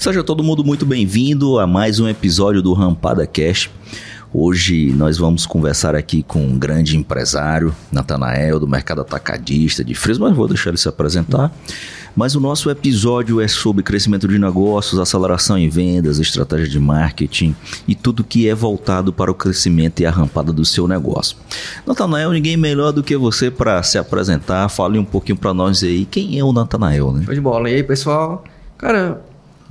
Seja todo mundo muito bem-vindo a mais um episódio do Rampada Cash. Hoje nós vamos conversar aqui com um grande empresário, Natanael, do mercado atacadista de Fresno, mas vou deixar ele se apresentar. Mas o nosso episódio é sobre crescimento de negócios, aceleração em vendas, estratégia de marketing e tudo que é voltado para o crescimento e a rampada do seu negócio. Natanael, ninguém melhor do que você para se apresentar. Fale um pouquinho para nós aí quem é o Natanael, né? Show de bola. E aí, pessoal? Cara,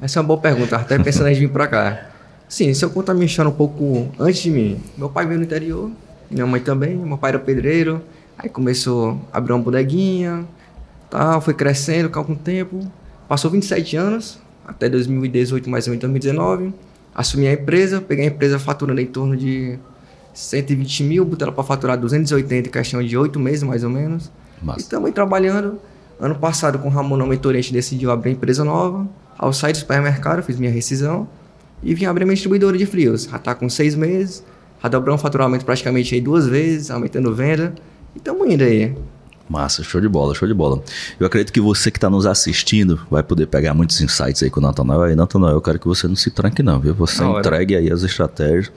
essa é uma boa pergunta. Até pensando em vir para cá. Sim, se eu contar minha história um pouco antes de mim. Meu pai veio no interior, minha mãe também. Meu pai era pedreiro. Aí começou a abrir uma bodeguinha, Tal, foi crescendo com algum tempo. Passou 27 anos, até 2018, mais ou menos 2019. Assumi a empresa, peguei a empresa faturando em torno de 120 mil, botei ela para faturar 280 em questão de 8 meses, mais ou menos. Massa. E estamos trabalhando. Ano passado, com o Ramon na mentoria, a gente decidiu abrir empresa nova. Ao sair do supermercado, fiz minha rescisão e vim abrir minha distribuidora de frios. Já está com seis meses, já dobrou um faturamento praticamente aí duas vezes, aumentando venda. E estamos indo aí. Massa, show de bola, show de bola. Eu acredito que você que está nos assistindo vai poder pegar muitos insights aí com o Natanael. Aí, Natanael, eu quero que você não se tranque não, viu? Você não, entregue aí as estratégias,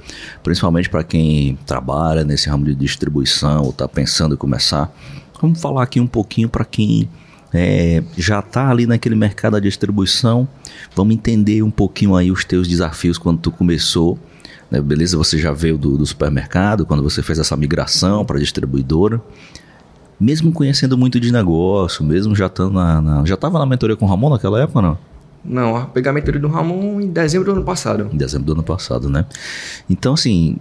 principalmente para quem trabalha nesse ramo de distribuição ou está pensando em começar. Vamos falar aqui um pouquinho para quem é, já está ali naquele mercado da distribuição. Vamos entender um pouquinho aí os teus desafios quando tu começou. Né? Beleza, você já veio do, do supermercado, quando você fez essa migração para distribuidora mesmo conhecendo muito de negócio, mesmo já estando na, na, já estava na mentoria com o Ramon naquela época, não? Não, peguei a mentoria do Ramon em dezembro do ano passado. Em dezembro do ano passado, né? Então, assim,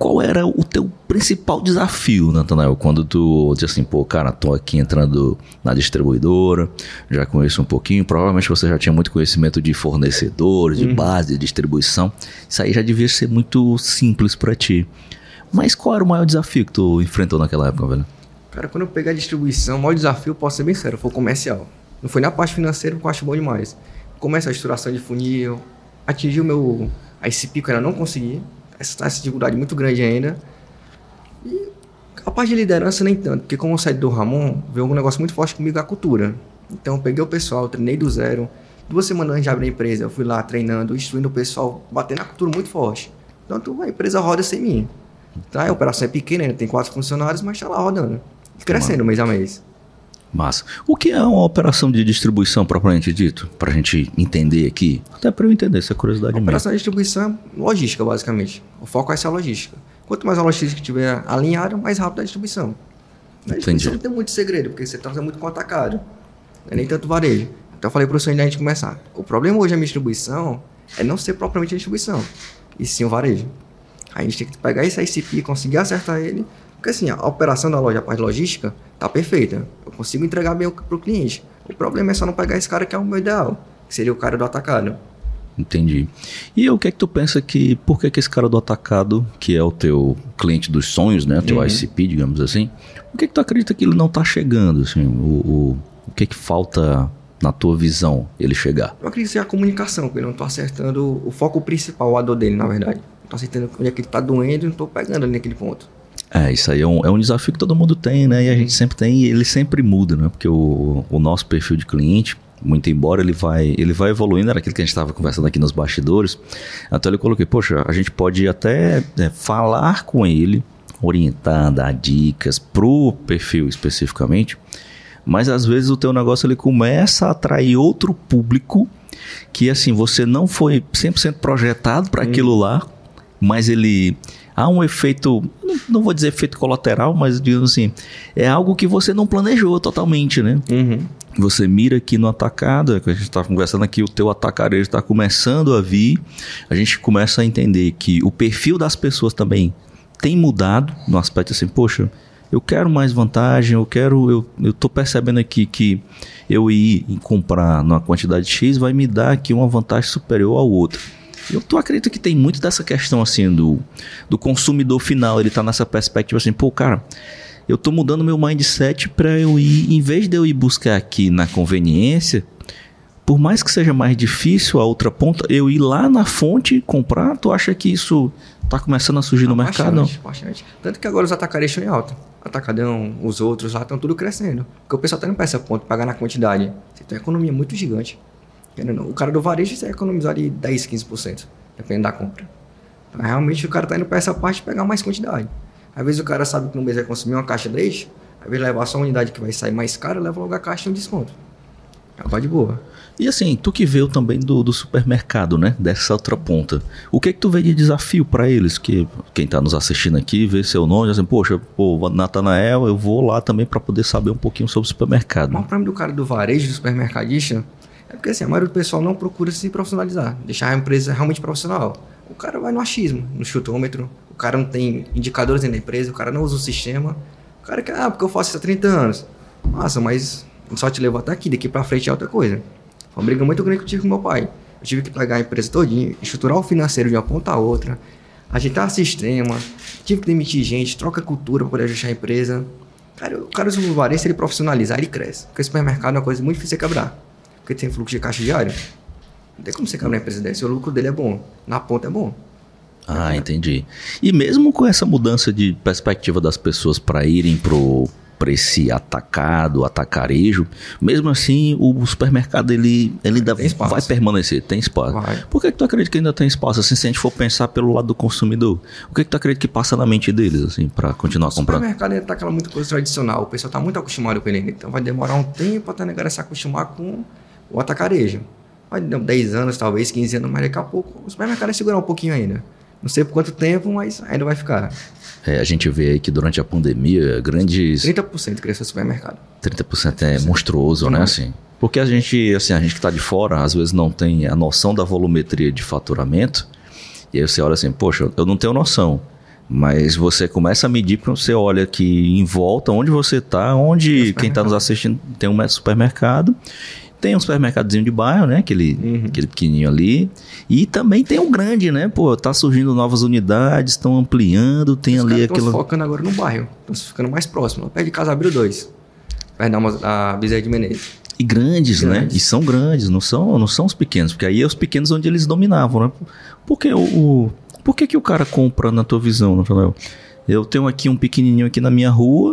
qual era o teu principal desafio, Natanael, quando tu disse assim, pô, cara, tô aqui entrando na distribuidora, já conheço um pouquinho, provavelmente você já tinha muito conhecimento de fornecedores, de uhum. base, de distribuição, isso aí já devia ser muito simples para ti. Mas qual era o maior desafio que tu enfrentou naquela época, velho? Cara, quando eu pegar a distribuição, o maior desafio, posso ser bem sério, foi o comercial. Não foi na parte financeira, porque eu acho bom demais. Começa a estruturação de funil, atingir o meu. A esse pico eu ainda não consegui. Essa, essa dificuldade muito grande ainda. E a parte de liderança nem tanto, porque como eu saí do Ramon, veio um negócio muito forte comigo a cultura. Então eu peguei o pessoal, treinei do zero. Duas semanas antes de abrir a empresa, eu fui lá treinando, instruindo o pessoal, batendo a cultura muito forte. Tanto a empresa roda sem mim. Tá? A operação é pequena, ainda tem quatro funcionários, mas está lá rodando crescendo mês a mês. Massa. O que é uma operação de distribuição propriamente dito? Para a gente entender aqui. Até para eu entender, essa é curiosidade mesmo. Operação de distribuição é logística, basicamente. O foco é essa logística. Quanto mais a logística estiver alinhada, mais rápido a distribuição. A distribuição não tem muito segredo, porque você está muito com atacado. Não é nem tanto varejo. Então eu falei para o senhor a gente começar. O problema hoje da minha distribuição é não ser propriamente a distribuição, e sim o varejo. A gente tem que pegar esse ICP, conseguir acertar ele porque assim, a operação da loja, a parte logística, tá perfeita. Eu consigo entregar bem pro cliente. O problema é só não pegar esse cara que é o meu ideal, que seria o cara do atacado. Entendi. E o que é que tu pensa que, por que, que esse cara do atacado, que é o teu cliente dos sonhos, né, teu uhum. ICP, digamos assim, por que que tu acredita que ele não tá chegando, assim, o, o, o que que falta na tua visão ele chegar? Eu acredito que é a comunicação, que ele não tô acertando o foco principal, a dor dele, na verdade. Não tô acertando onde é que ele tá doendo e não tô pegando ali naquele ponto. É, isso aí é um, é um desafio que todo mundo tem, né? E a gente sempre tem, e ele sempre muda, né? Porque o, o nosso perfil de cliente, muito embora ele vai, ele vai evoluindo, era aquilo que a gente estava conversando aqui nos bastidores. Então eu coloquei, poxa, a gente pode até é, falar com ele, orientar, dar dicas pro perfil especificamente, mas às vezes o teu negócio ele começa a atrair outro público que assim, você não foi 100% projetado para hum. aquilo lá, mas ele há um efeito, não vou dizer efeito colateral, mas digamos assim, é algo que você não planejou totalmente, né? Uhum. Você mira aqui no atacado, é que a gente está conversando aqui, o teu atacarejo está começando a vir, a gente começa a entender que o perfil das pessoas também tem mudado no aspecto assim, poxa, eu quero mais vantagem, eu quero, eu, eu tô percebendo aqui que eu ir comprar numa quantidade X vai me dar aqui uma vantagem superior ao outro. Eu tô acredito que tem muito dessa questão assim do, do consumidor final, ele tá nessa perspectiva assim, pô, cara, eu tô mudando meu mindset para eu ir, em vez de eu ir buscar aqui na conveniência, por mais que seja mais difícil a outra ponta, eu ir lá na fonte comprar, tu acha que isso tá começando a surgir no mercado? Bastante, bastante. Tanto que agora os atacarei estão em alta. Atacadão, os outros lá estão tudo crescendo. Porque o pessoal tá indo para essa ponta, pagar na quantidade. Você tem uma economia muito gigante. O cara do varejo você economizar de 10, 15%, dependendo da compra. Então, realmente o cara tá indo para essa parte pegar mais quantidade. Às vezes o cara sabe que no mês vai consumir uma caixa de leite, às vezes levar só uma unidade que vai sair mais cara, leva logo a caixa e um desconto. Vai de boa. E assim, tu que veio também do, do supermercado, né? Dessa outra ponta. O que é que tu vê de desafio para eles? Que quem tá nos assistindo aqui vê seu nome, assim, poxa, pô, Natanael, eu vou lá também para poder saber um pouquinho sobre o supermercado. O problema do cara do varejo, do supermercadista, é porque assim, a maioria do pessoal não procura se profissionalizar, deixar a empresa realmente profissional. O cara vai no achismo, no chutômetro, o cara não tem indicadores dentro da empresa, o cara não usa o sistema. O cara quer, ah, porque eu faço isso há 30 anos. Nossa, mas só te levou até aqui, daqui para frente é outra coisa. Foi uma briga muito grande que eu tive com meu pai. Eu tive que pegar a empresa todinha, estruturar o financeiro de uma ponta a outra, ajeitar sistema, tive que demitir gente, troca cultura para poder ajustar a empresa. Cara, o cara do varejo, se ele profissionalizar, ele cresce. Porque o supermercado é uma coisa muito difícil de quebrar. Porque tem fluxo de caixa diário. Não tem como você uma empresa dessa. O lucro dele é bom. Na ponta é bom. Ah, entendi. E mesmo com essa mudança de perspectiva das pessoas para irem pro para esse atacado, atacarejo, mesmo assim o supermercado ele, ele ainda vai permanecer, tem espaço. Vai. Por que, que tu acredita que ainda tem espaço? Assim, se a gente for pensar pelo lado do consumidor, o que, que tu acredita que passa na mente deles, assim, para continuar comprando? O supermercado está aquela muita coisa tradicional, o pessoal está muito acostumado com ele, então vai demorar um tempo até a galera se acostumar com o atacarejo. Dar 10 anos, talvez 15 anos, mas daqui a pouco o supermercado vai segurar um pouquinho ainda. Não sei por quanto tempo, mas ainda vai ficar. É, a gente vê aí que durante a pandemia, grandes. 30% cresceu o supermercado. 30% é monstruoso, né? Assim. Porque a gente, assim, a gente que está de fora, às vezes não tem a noção da volumetria de faturamento. E aí você olha assim, poxa, eu não tenho noção. Mas você começa a medir porque você olha que em volta, onde você está, onde quem está nos assistindo tem um supermercado tem um supermercadozinho de bairro, né? Aquele, uhum. aquele pequenininho ali. E também tem um grande, né? Pô, tá surgindo novas unidades, estão ampliando, tem Os ali aquela... focando agora no bairro. Estão ficando mais próximo. Perto de casa abriu dois. Perto da Bezerra de Menezes. E grandes, né? grandes, né? E são grandes, não são, não são os pequenos. Porque aí é os pequenos onde eles dominavam, né? Porque o... o por que, que o cara compra na tua visão, Nathanael? Eu tenho aqui um pequenininho aqui na minha rua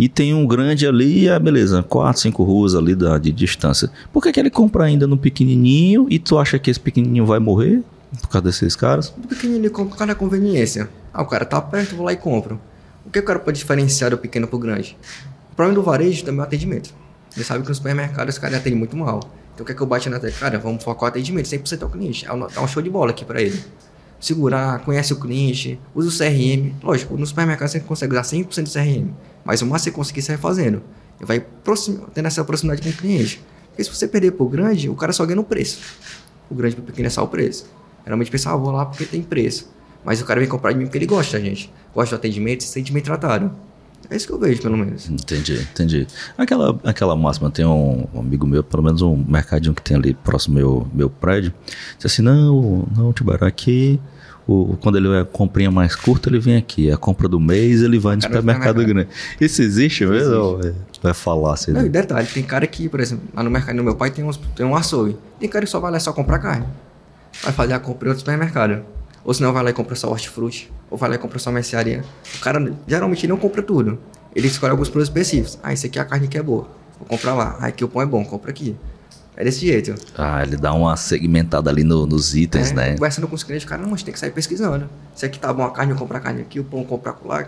e tem um grande ali, é beleza, quatro, cinco ruas ali da, de distância. Por que, que ele compra ainda no pequenininho e tu acha que esse pequenininho vai morrer por causa desses caras? O pequenininho compra por causa da conveniência. Ah, o cara tá perto, vou lá e compro. O que o cara pode diferenciar do pequeno pro grande? O problema do varejo também é o atendimento. Você sabe que no supermercado os caras atendem muito mal. Então o que é que eu bato na tecla? Cara, vamos focar o atendimento, 100% ao cliente. Dá um show de bola aqui para ele. Segurar, conhece o cliente, usa o CRM. Lógico, no supermercado você consegue usar 100% do CRM. Mas o mais você conseguir sair fazendo. E vai tendo essa proximidade com o cliente. Porque se você perder pro grande, o cara só ganha no preço. O grande pro pequeno é só o preço. Geralmente pensa, ah, vou lá porque tem preço. Mas o cara vem comprar de mim porque ele gosta gente. Gosta do atendimento, se sente bem tratado. É isso que eu vejo, pelo menos. Entendi, entendi. Aquela, aquela máxima, tem um, um amigo meu, pelo menos um mercadinho que tem ali próximo ao meu, meu prédio, disse assim, não, não, Tibará, aqui o, quando ele é a comprinha mais curta, ele vem aqui. A compra do mês, ele vai no supermercado grande. Isso existe mesmo? Existe. Vai falar assim. Não, e detalhe, tem cara que, por exemplo, lá no mercado do meu pai tem, uns, tem um açougue. Tem cara que só vai lá só comprar carne. Vai fazer a compra em outro supermercado. Ou senão vai lá e compra só hortifruti. Ou vai lá e compra só mercearia. O cara geralmente não compra tudo. Ele escolhe alguns produtos específicos. Ah, esse aqui é a carne que é boa. Vou comprar lá. Ah, aqui o pão é bom, compra aqui. É desse jeito. Ah, ele dá uma segmentada ali no, nos itens, é, né? Conversando com os clientes, cara, não, mas tem que sair pesquisando. Se aqui tá bom a carne, eu compro a carne aqui, o pão comprar lá.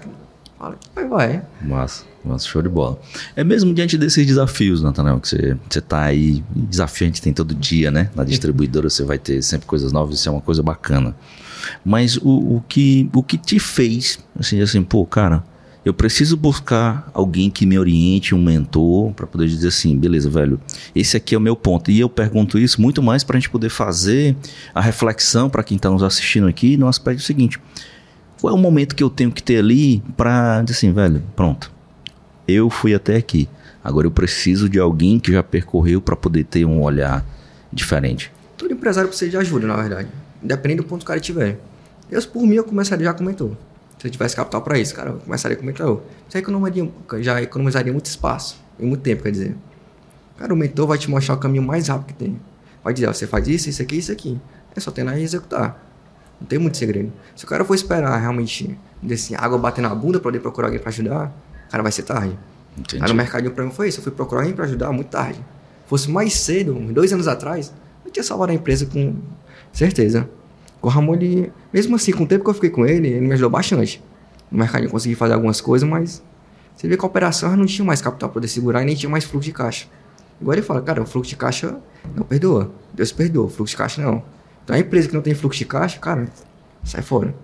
Fala, vai, vai. Massa, massa, show de bola. É mesmo diante desses desafios, Nathanael, que você, você tá aí. Desafio a gente tem todo dia, né? Na distribuidora você vai ter sempre coisas novas, isso é uma coisa bacana. Mas o, o, que, o que te fez, assim, assim, pô, cara, eu preciso buscar alguém que me oriente, um mentor, para poder dizer assim, beleza, velho, esse aqui é o meu ponto. E eu pergunto isso muito mais para a gente poder fazer a reflexão para quem está nos assistindo aqui no aspecto seguinte: qual é o momento que eu tenho que ter ali para dizer assim, velho, pronto, eu fui até aqui. Agora eu preciso de alguém que já percorreu para poder ter um olhar diferente. Todo empresário precisa de ajuda, na verdade. Independente do ponto que o cara tiver. Eu, por mim, eu começaria, já comentou se eu tivesse capital para isso, cara, eu começaria com o mentor. Já economizaria, já economizaria muito espaço e muito tempo, quer dizer. Cara, o mentor vai te mostrar o caminho mais rápido que tem. Vai dizer, ó, você faz isso, isso aqui, isso aqui. É só ter lá e executar. Não tem muito segredo. Se o cara for esperar realmente, assim, água bater na bunda para poder procurar alguém para ajudar, cara, vai ser tarde. Entendi. Aí no mercadinho para mim foi isso. Eu fui procurar alguém para ajudar muito tarde. Fosse mais cedo, uns dois anos atrás, eu tinha salvado a empresa com certeza. O Ramon, ele, mesmo assim, com o tempo que eu fiquei com ele, ele me ajudou bastante. No mercado eu consegui fazer algumas coisas, mas você vê que a operação não tinha mais capital para poder segurar e nem tinha mais fluxo de caixa. Igual ele fala, cara, o fluxo de caixa não perdoa. Deus perdoa, fluxo de caixa não. Então a empresa que não tem fluxo de caixa, cara, sai fora.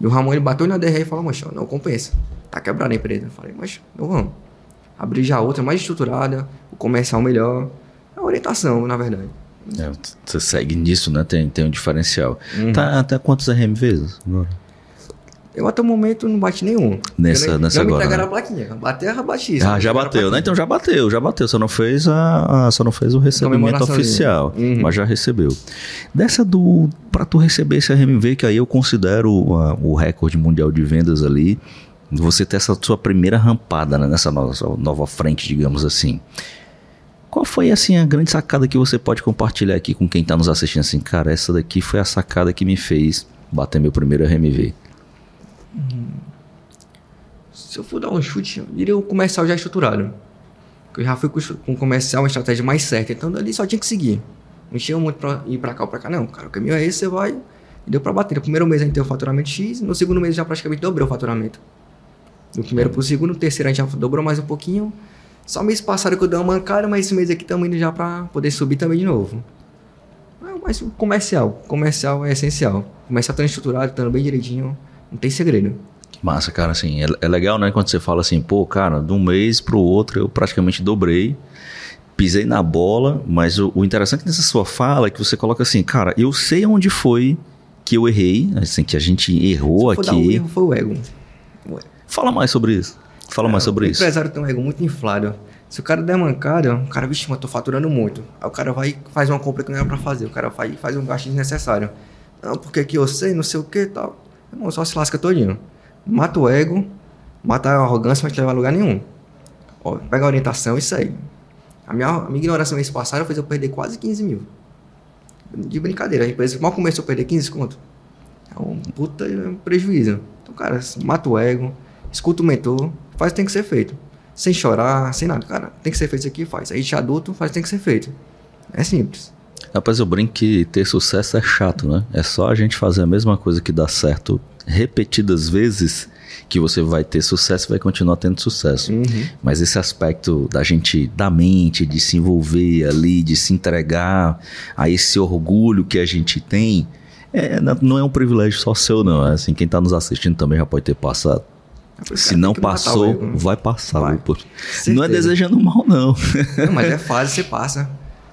E o Ramon ele bateu na DR e falou, mancha, não compensa. Tá quebrando a empresa. Eu falei, mas não vamos. Abrir já outra mais estruturada, o comercial melhor. É orientação, na verdade. É, você segue nisso, né? Tem, tem um diferencial. Uhum. Tá até quantos RMVs agora? Eu até o momento não bati nenhum. Nessa, eu, nessa agora. me entregaram né? a plaquinha. Bater, já bati. Ah, já bateu, né? Então já bateu, já bateu. Só não fez, a, a só não fez o recebimento oficial, uhum. mas já recebeu. Dessa do. Pra tu receber esse RMV, que aí eu considero uh, o recorde mundial de vendas ali, você ter essa sua primeira rampada né, nessa nova, nova frente, digamos assim. Qual foi assim a grande sacada que você pode compartilhar aqui com quem está nos assistindo? Assim, cara, essa daqui foi a sacada que me fez bater meu primeiro RMV. Hum. Se eu for dar um chute, eu diria o comercial já estruturado. Eu já fui com o comercial uma estratégia mais certa, então dali só tinha que seguir. Não tinha muito pra ir pra cá ou pra cá, não. Cara, o caminho é esse, você vai e deu pra bater. No primeiro mês a gente tem o faturamento X, no segundo mês já praticamente dobrou o faturamento. Do primeiro pro segundo, no terceiro a gente já dobrou mais um pouquinho. Só mês passado que eu dei uma mancada, mas esse mês aqui estamos indo já pra poder subir também de novo. Mas o comercial, comercial é essencial. Comercial estando estruturado, estando bem direitinho, não tem segredo. Que massa, cara, assim, é, é, legal, né, quando você fala assim, pô, cara, de um mês pro outro eu praticamente dobrei, pisei na bola, mas o, o interessante nessa sua fala é que você coloca assim, cara, eu sei onde foi que eu errei, assim, que a gente errou Se aqui. o erro foi o ego. Fala mais sobre isso. Fala é, mais sobre o isso. O empresário tem um ego muito inflado. Se o cara der mancada, o cara, vixe, mas tô faturando muito. Aí o cara vai faz uma compra que não era pra fazer. O cara vai faz um gasto desnecessário. Não, porque aqui eu sei, não sei o que e tal. Irmão, só se lasca todinho. Mata o ego, mata a arrogância, não vai te levar a lugar nenhum. Ó, pega a orientação e segue. A minha, a minha ignorância mês passado fez eu perder quase 15 mil. De brincadeira. A empresa mal começou a perder 15 conto. É um puta prejuízo. Então, cara, mata o ego, escuta o mentor, faz o que tem que ser feito. Sem chorar, sem nada. Cara, tem que ser feito isso aqui, faz. Aí de adulto, faz o que tem que ser feito. É simples. Rapaz, eu brinco que ter sucesso é chato, né? É só a gente fazer a mesma coisa que dá certo repetidas vezes que você vai ter sucesso e vai continuar tendo sucesso. Uhum. Mas esse aspecto da gente, da mente, de se envolver ali, de se entregar a esse orgulho que a gente tem, é, não é um privilégio só seu, não. É assim, quem está nos assistindo também já pode ter passado. Se não passou, né? vai passar. Vai. Não é desejando mal, não. não. Mas é fase, você passa.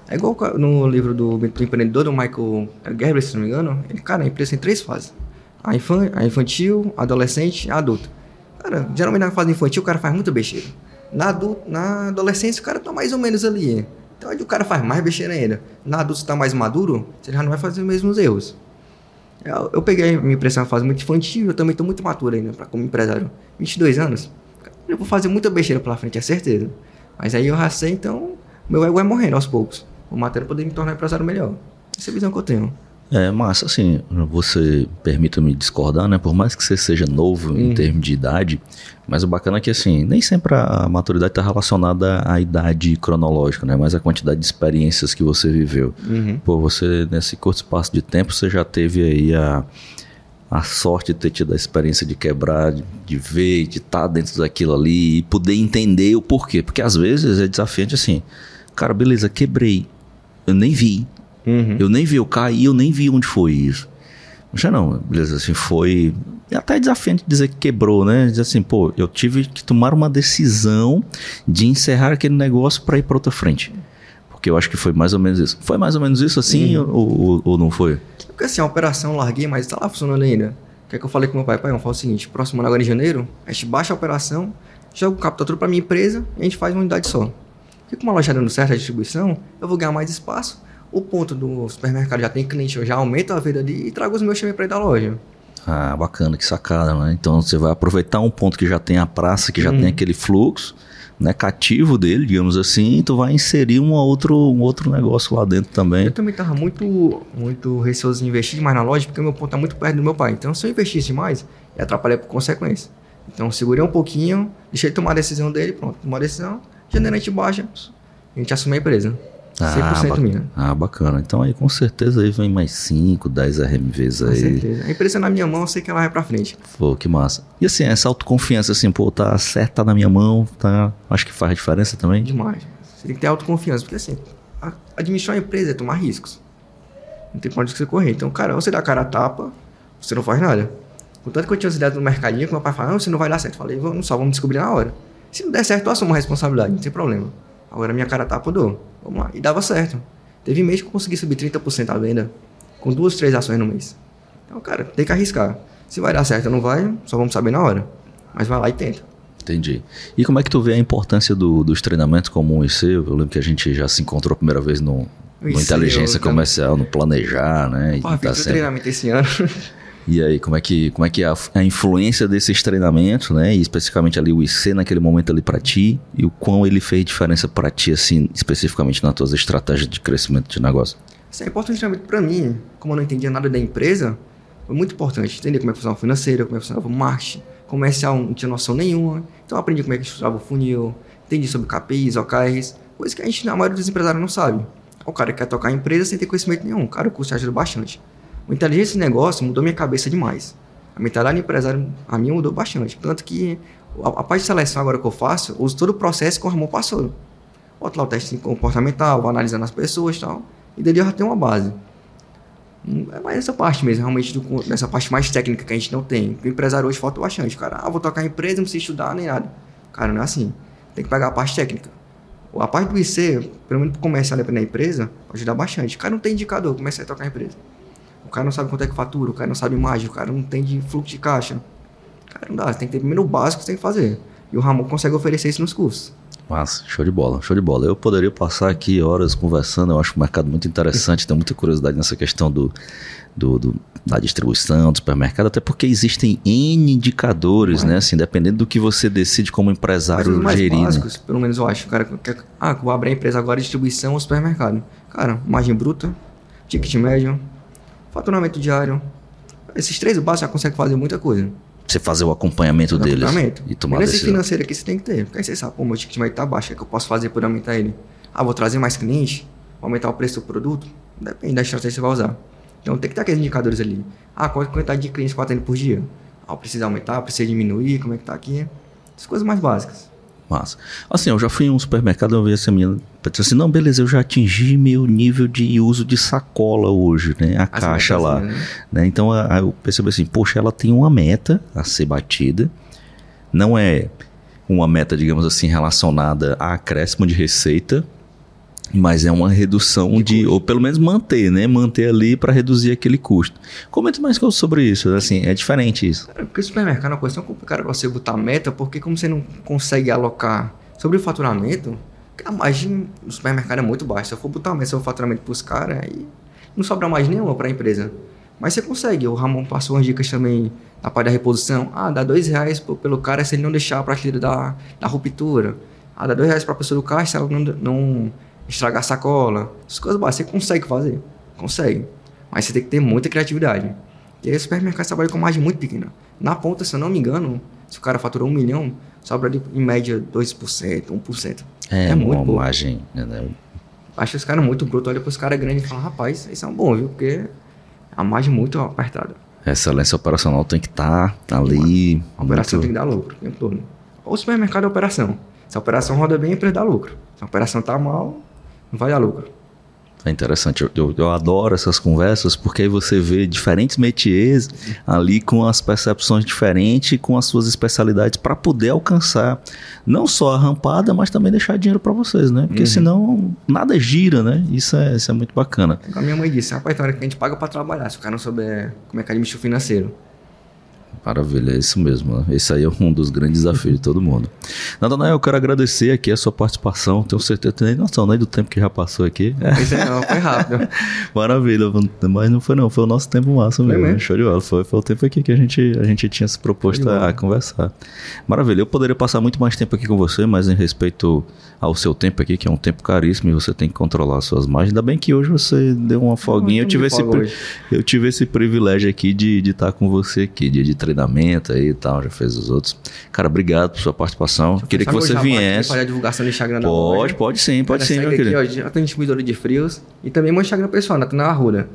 É igual no livro do, do empreendedor, do Michael Gerber, se não me engano. Ele, cara, a empresa tem três fases. A, infan, a infantil, a adolescente e a adulta. Cara, geralmente na fase infantil o cara faz muita besteira. Na, adulto, na adolescência o cara tá mais ou menos ali. Então o cara faz mais besteira ainda. Na adulta você tá mais maduro, você já não vai fazer os mesmos erros. Eu, eu peguei minha impressão na fase muito infantil, eu também tô muito maturo ainda pra, como empresário. 22 anos. Eu vou fazer muita besteira pela frente, é certeza. Mas aí eu racei, então meu ego vai morrendo aos poucos. O matéria poder me tornar empresário melhor. Essa é a visão que eu tenho. É, massa, assim, você permita-me discordar, né? Por mais que você seja novo uhum. em termos de idade, mas o bacana é que, assim, nem sempre a maturidade está relacionada à idade cronológica, né? Mas a quantidade de experiências que você viveu. Uhum. Pô, você, nesse curto espaço de tempo, você já teve aí a, a sorte de ter tido a experiência de quebrar, de, de ver, de estar tá dentro daquilo ali e poder entender o porquê. Porque às vezes é desafiante assim, cara, beleza, quebrei, eu nem vi Uhum. Eu nem vi, eu caí, eu nem vi onde foi isso. Não não, beleza, assim, foi até desafiante dizer que quebrou, né? Dizer assim, pô, eu tive que tomar uma decisão de encerrar aquele negócio para ir para outra frente. Porque eu acho que foi mais ou menos isso. Foi mais ou menos isso assim uhum. ou, ou, ou, não foi? Porque assim, a operação eu larguei, mas está lá funcionando ainda. O que é que eu falei com meu pai? Pai, eu falo o seguinte, próximo ano agora em janeiro, a gente baixa a operação, joga o capital tudo para minha empresa e a gente faz uma unidade só. Porque com uma loja dando certo a distribuição, eu vou ganhar mais espaço o ponto do supermercado já tem cliente, eu já aumento a venda ali e trago os meus times para ir da loja. Ah, bacana, que sacada, né? Então você vai aproveitar um ponto que já tem a praça, que já hum. tem aquele fluxo, né, cativo dele, digamos assim, e tu vai inserir um outro, um outro negócio lá dentro também. Eu também tava muito, muito receoso em investir mais na loja, porque meu ponto tá muito perto do meu pai. Então, se eu investisse mais, ia atrapalhar por consequência. Então, segurei um pouquinho, deixei ele tomar a decisão dele, pronto, tomou a decisão, janeiro a gente baixa, a gente assume a empresa. 100% ba- minha. Ah, bacana. Então aí com certeza aí vem mais 5, 10 RMVs Com aí. certeza. A empresa na minha mão, eu sei que ela vai pra frente. Pô, que massa. E assim, essa autoconfiança, assim, pô, tá certo, tá na minha mão, tá. Acho que faz diferença também. Demais. Você tem que ter autoconfiança, porque assim, administrar uma empresa é tomar riscos. Não tem pra onde você correr. Então, cara, você dá a cara a tapa, você não faz nada. Contanto que eu tinha as ideias no mercadinho, que meu pai falava, não, você não vai dar certo. Eu falei, vamos só, vamos descobrir na hora. Se não der certo, eu assumo a responsabilidade, não tem problema. Agora minha cara a tapa eu dou. Vamos lá. E dava certo. Teve mês que eu consegui subir 30% a venda, com duas, três ações no mês. Então, cara, tem que arriscar. Se vai dar certo ou não vai, só vamos saber na hora. Mas vai lá e tenta. Entendi. E como é que tu vê a importância do- dos treinamentos como o IC? Eu lembro que a gente já se encontrou a primeira vez no, no inteligência eu- comercial, no planejar, né? E, Porra, tá sempre- treinamento esse ano. e aí, como é que, como é, que é a, a influência desses treinamentos, né? E especificamente ali o IC naquele momento ali pra ti e o quão ele fez diferença pra ti, assim, especificamente nas tuas estratégias de crescimento de negócio? Isso é importante também pra mim, como eu não entendia nada da empresa, foi muito importante entender como é que funcionava o financeiro, como é que funcionava o marketing, comercial, não tinha noção nenhuma. Então eu aprendi como é que funcionava o funil, entendi sobre KPIs, OKRs, coisa que a gente, a maioria dos empresários não sabe. O cara quer tocar a empresa sem ter conhecimento nenhum, cara, o curso ajuda bastante. O inteligência de negócio mudou minha cabeça demais. A mentalidade empresário, a minha mudou bastante. Tanto que a, a parte de seleção agora que eu faço, eu uso todo o processo que o Ramon passou. Boto lá o teste comportamental, vou analisando as pessoas e tal. E dali eu já tenho uma base. É mais essa parte mesmo, realmente, do, parte mais técnica que a gente não tem. Porque o empresário hoje falta bastante. Cara, ah, vou tocar a empresa, não precisa estudar nem nada. Cara, não é assim. Tem que pegar a parte técnica. A parte do IC, pelo menos para começar a da empresa, pode ajudar bastante. Cara não tem indicador, começa a tocar a empresa. O cara não sabe quanto é que fatura, o cara não sabe imagem, o cara não tem de fluxo de caixa. Cara, não dá. Você tem que ter primeiro o básico que você tem que fazer. E o Ramon consegue oferecer isso nos cursos. Massa, show de bola, show de bola. Eu poderia passar aqui horas conversando, eu acho o mercado muito interessante, tenho muita curiosidade nessa questão do, do, do- da distribuição, do supermercado, até porque existem N indicadores, né? Assim, dependendo do que você decide como Mas empresário os mais gerir. né? básicos, pelo menos eu acho. O cara quer, ah, vou abrir a empresa agora, distribuição ou supermercado. Cara, margem bruta, ticket médio, faturamento diário. Esses três básicos já consegue fazer muita coisa. Você fazer o acompanhamento deles Faturamento. e tomar E nesse decisão. financeiro aqui você tem que ter. Porque aí você sabe, pô, meu ticket médio tá baixo, o que, é que eu posso fazer por aumentar ele? Ah, vou trazer mais cliente? Vou aumentar o preço do produto? Depende da estratégia que você vai usar. Então tem que ter aqueles indicadores ali. Ah, qual a quantidade de clientes que eu atendo por dia? Ah, precisa aumentar, precisa diminuir, como é que tá aqui? Essas coisas mais básicas. Massa. Assim, eu já fui em um supermercado, eu vi essa menina, disse assim, não, beleza, eu já atingi meu nível de uso de sacola hoje, né? A caixa lá. né? né? Então a- a- eu percebi assim, poxa, ela tem uma meta a ser batida, não é uma meta, digamos assim, relacionada a acréscimo de receita, mas é uma redução de, ou pelo menos manter, né? Manter ali para reduzir aquele custo. Comenta mais coisas sobre isso, assim, é diferente isso. Cara, porque o supermercado é uma coisa tão complicada pra você botar meta, porque como você não consegue alocar sobre o faturamento, a margem do supermercado é muito baixa. Se eu for botar meta sobre o faturamento pros caras, aí não sobra mais nenhuma pra empresa. Mas você consegue. O Ramon passou umas dicas também na parte da reposição. Ah, dá dois reais pelo cara se ele não deixar a prateleira da, da ruptura. Ah, dá dois reais pra pessoa do caixa se ela não, não estragar sacola. Essas coisas básicas você consegue fazer. Consegue. Mas você tem que ter muita criatividade. E aí o supermercado trabalha com margem muito pequena. Na ponta, se eu não me engano, se o cara faturou um milhão, sobra ali, em média 2%, 1%. É, É uma muito pouco. margem, né? Acho os caras muito brutos, olha pros caras grandes e fala, rapaz, isso é um bom, viu? Porque a margem muito apertada. Excelência operacional tem que estar ali. A operação muito- tem que dar lucro o tempo todo. O supermercado é operação. Se a operação roda bem, a empresa dá lucro. Se a operação tá mal, vai dar lucro. É interessante, eu, eu, eu adoro essas conversas porque aí você vê diferentes métiers ali com as percepções diferentes, com as suas especialidades para poder alcançar não só a rampada, mas também deixar dinheiro para vocês, né? Porque senão nada gira, né? Isso é, isso é muito bacana. A minha mãe disse, rapaz, tem hora que a gente paga pra trabalhar, se o cara não souber como é que administra o financeiro. Maravilha, é isso mesmo. né? Esse aí é um dos grandes desafios de todo mundo. Natanael, eu quero agradecer aqui a sua participação. Tenho certeza, tenho nem noção nem do tempo que já passou aqui. Isso aí não, foi rápido. Maravilha, mas não foi não, foi o nosso tempo massa mesmo. mesmo? Show de bola. Foi, foi o tempo aqui que a gente, a gente tinha se proposto de a, a conversar. Maravilha, eu poderia passar muito mais tempo aqui com você, mas em respeito ao seu tempo aqui, que é um tempo caríssimo e você tem que controlar as suas margens. Ainda bem que hoje você deu uma folguinha. Eu tive, de esse, pri- eu tive esse privilégio aqui de estar com você aqui, dia de treinar treinamento aí e tal, já fez os outros. Cara, obrigado por sua participação. Queria que você viesse. Fazer a divulgação no Instagram da Pode, loja. pode sim, pode Cara, sim, meu segue querido. aqui, ó, já tem distribuidora de frios. E também meu Instagram pessoal, Natanael Arruda.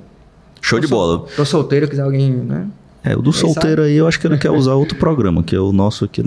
Show de Tô sol- bola. Tô solteiro, quiser alguém, né? É, o do Quem solteiro aí, eu acho que ele quer usar outro programa, que é o nosso aqui.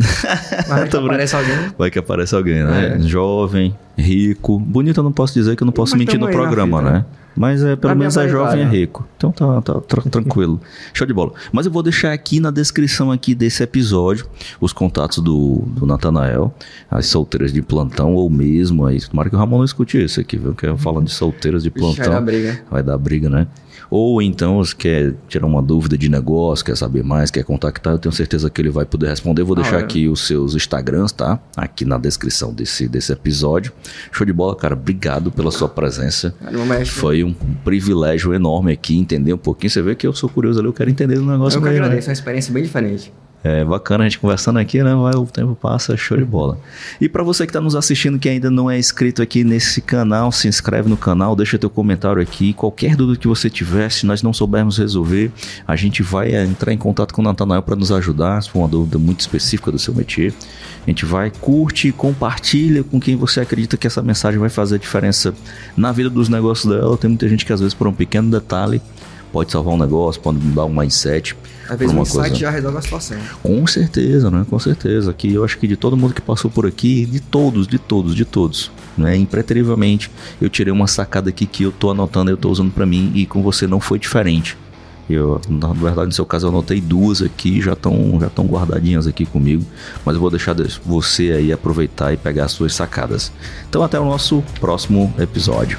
Mas Tô aparece alguém. Vai que aparece alguém, né? É. Jovem, rico. Bonito eu não posso dizer que eu não posso Mas mentir no programa, né? né? Mas é, pelo Na menos é jovem e é rico. Então tá, tá tra- tranquilo. Show de bola. Mas eu vou deixar aqui na descrição aqui desse episódio os contatos do, do Natanael, as solteiras de plantão ou mesmo aí. Tomara que o Ramon não escute isso aqui, viu? Que eu falando de solteiras de Vixe, vai plantão. dar briga. Vai dar briga, né? Ou então, se quer tirar uma dúvida de negócio, quer saber mais, quer contactar, eu tenho certeza que ele vai poder responder. Eu vou Ah, deixar é. aqui os seus Instagrams, tá? Aqui na descrição desse, desse episódio. Show de bola, cara. Obrigado pela sua presença. Mexe. Foi um privilégio enorme aqui entender um pouquinho. Você vê que eu sou curioso ali, eu quero entender o negócio Eu que né? agradeço, é uma experiência bem diferente. É bacana a gente conversando aqui, né? O tempo passa, show de bola. E para você que está nos assistindo que ainda não é inscrito aqui nesse canal, se inscreve no canal, deixa teu comentário aqui. Qualquer dúvida que você tiver, se nós não soubermos resolver, a gente vai é, entrar em contato com o Natanael para nos ajudar, se for uma dúvida muito específica do seu métier. A gente vai, curte, compartilha com quem você acredita que essa mensagem vai fazer a diferença na vida dos negócios dela. Tem muita gente que às vezes por um pequeno detalhe pode salvar um negócio, pode mudar um mindset. Às vezes um insight coisa. já resolve a situação. Com certeza, né? Com certeza. Que eu acho que de todo mundo que passou por aqui, de todos, de todos, de todos, né? Impreterivelmente, eu tirei uma sacada aqui que eu tô anotando, eu tô usando pra mim e com você não foi diferente. Eu, na verdade, no seu caso, eu anotei duas aqui, já estão já tão guardadinhas aqui comigo, mas eu vou deixar você aí aproveitar e pegar as suas sacadas. Então, até o nosso próximo episódio.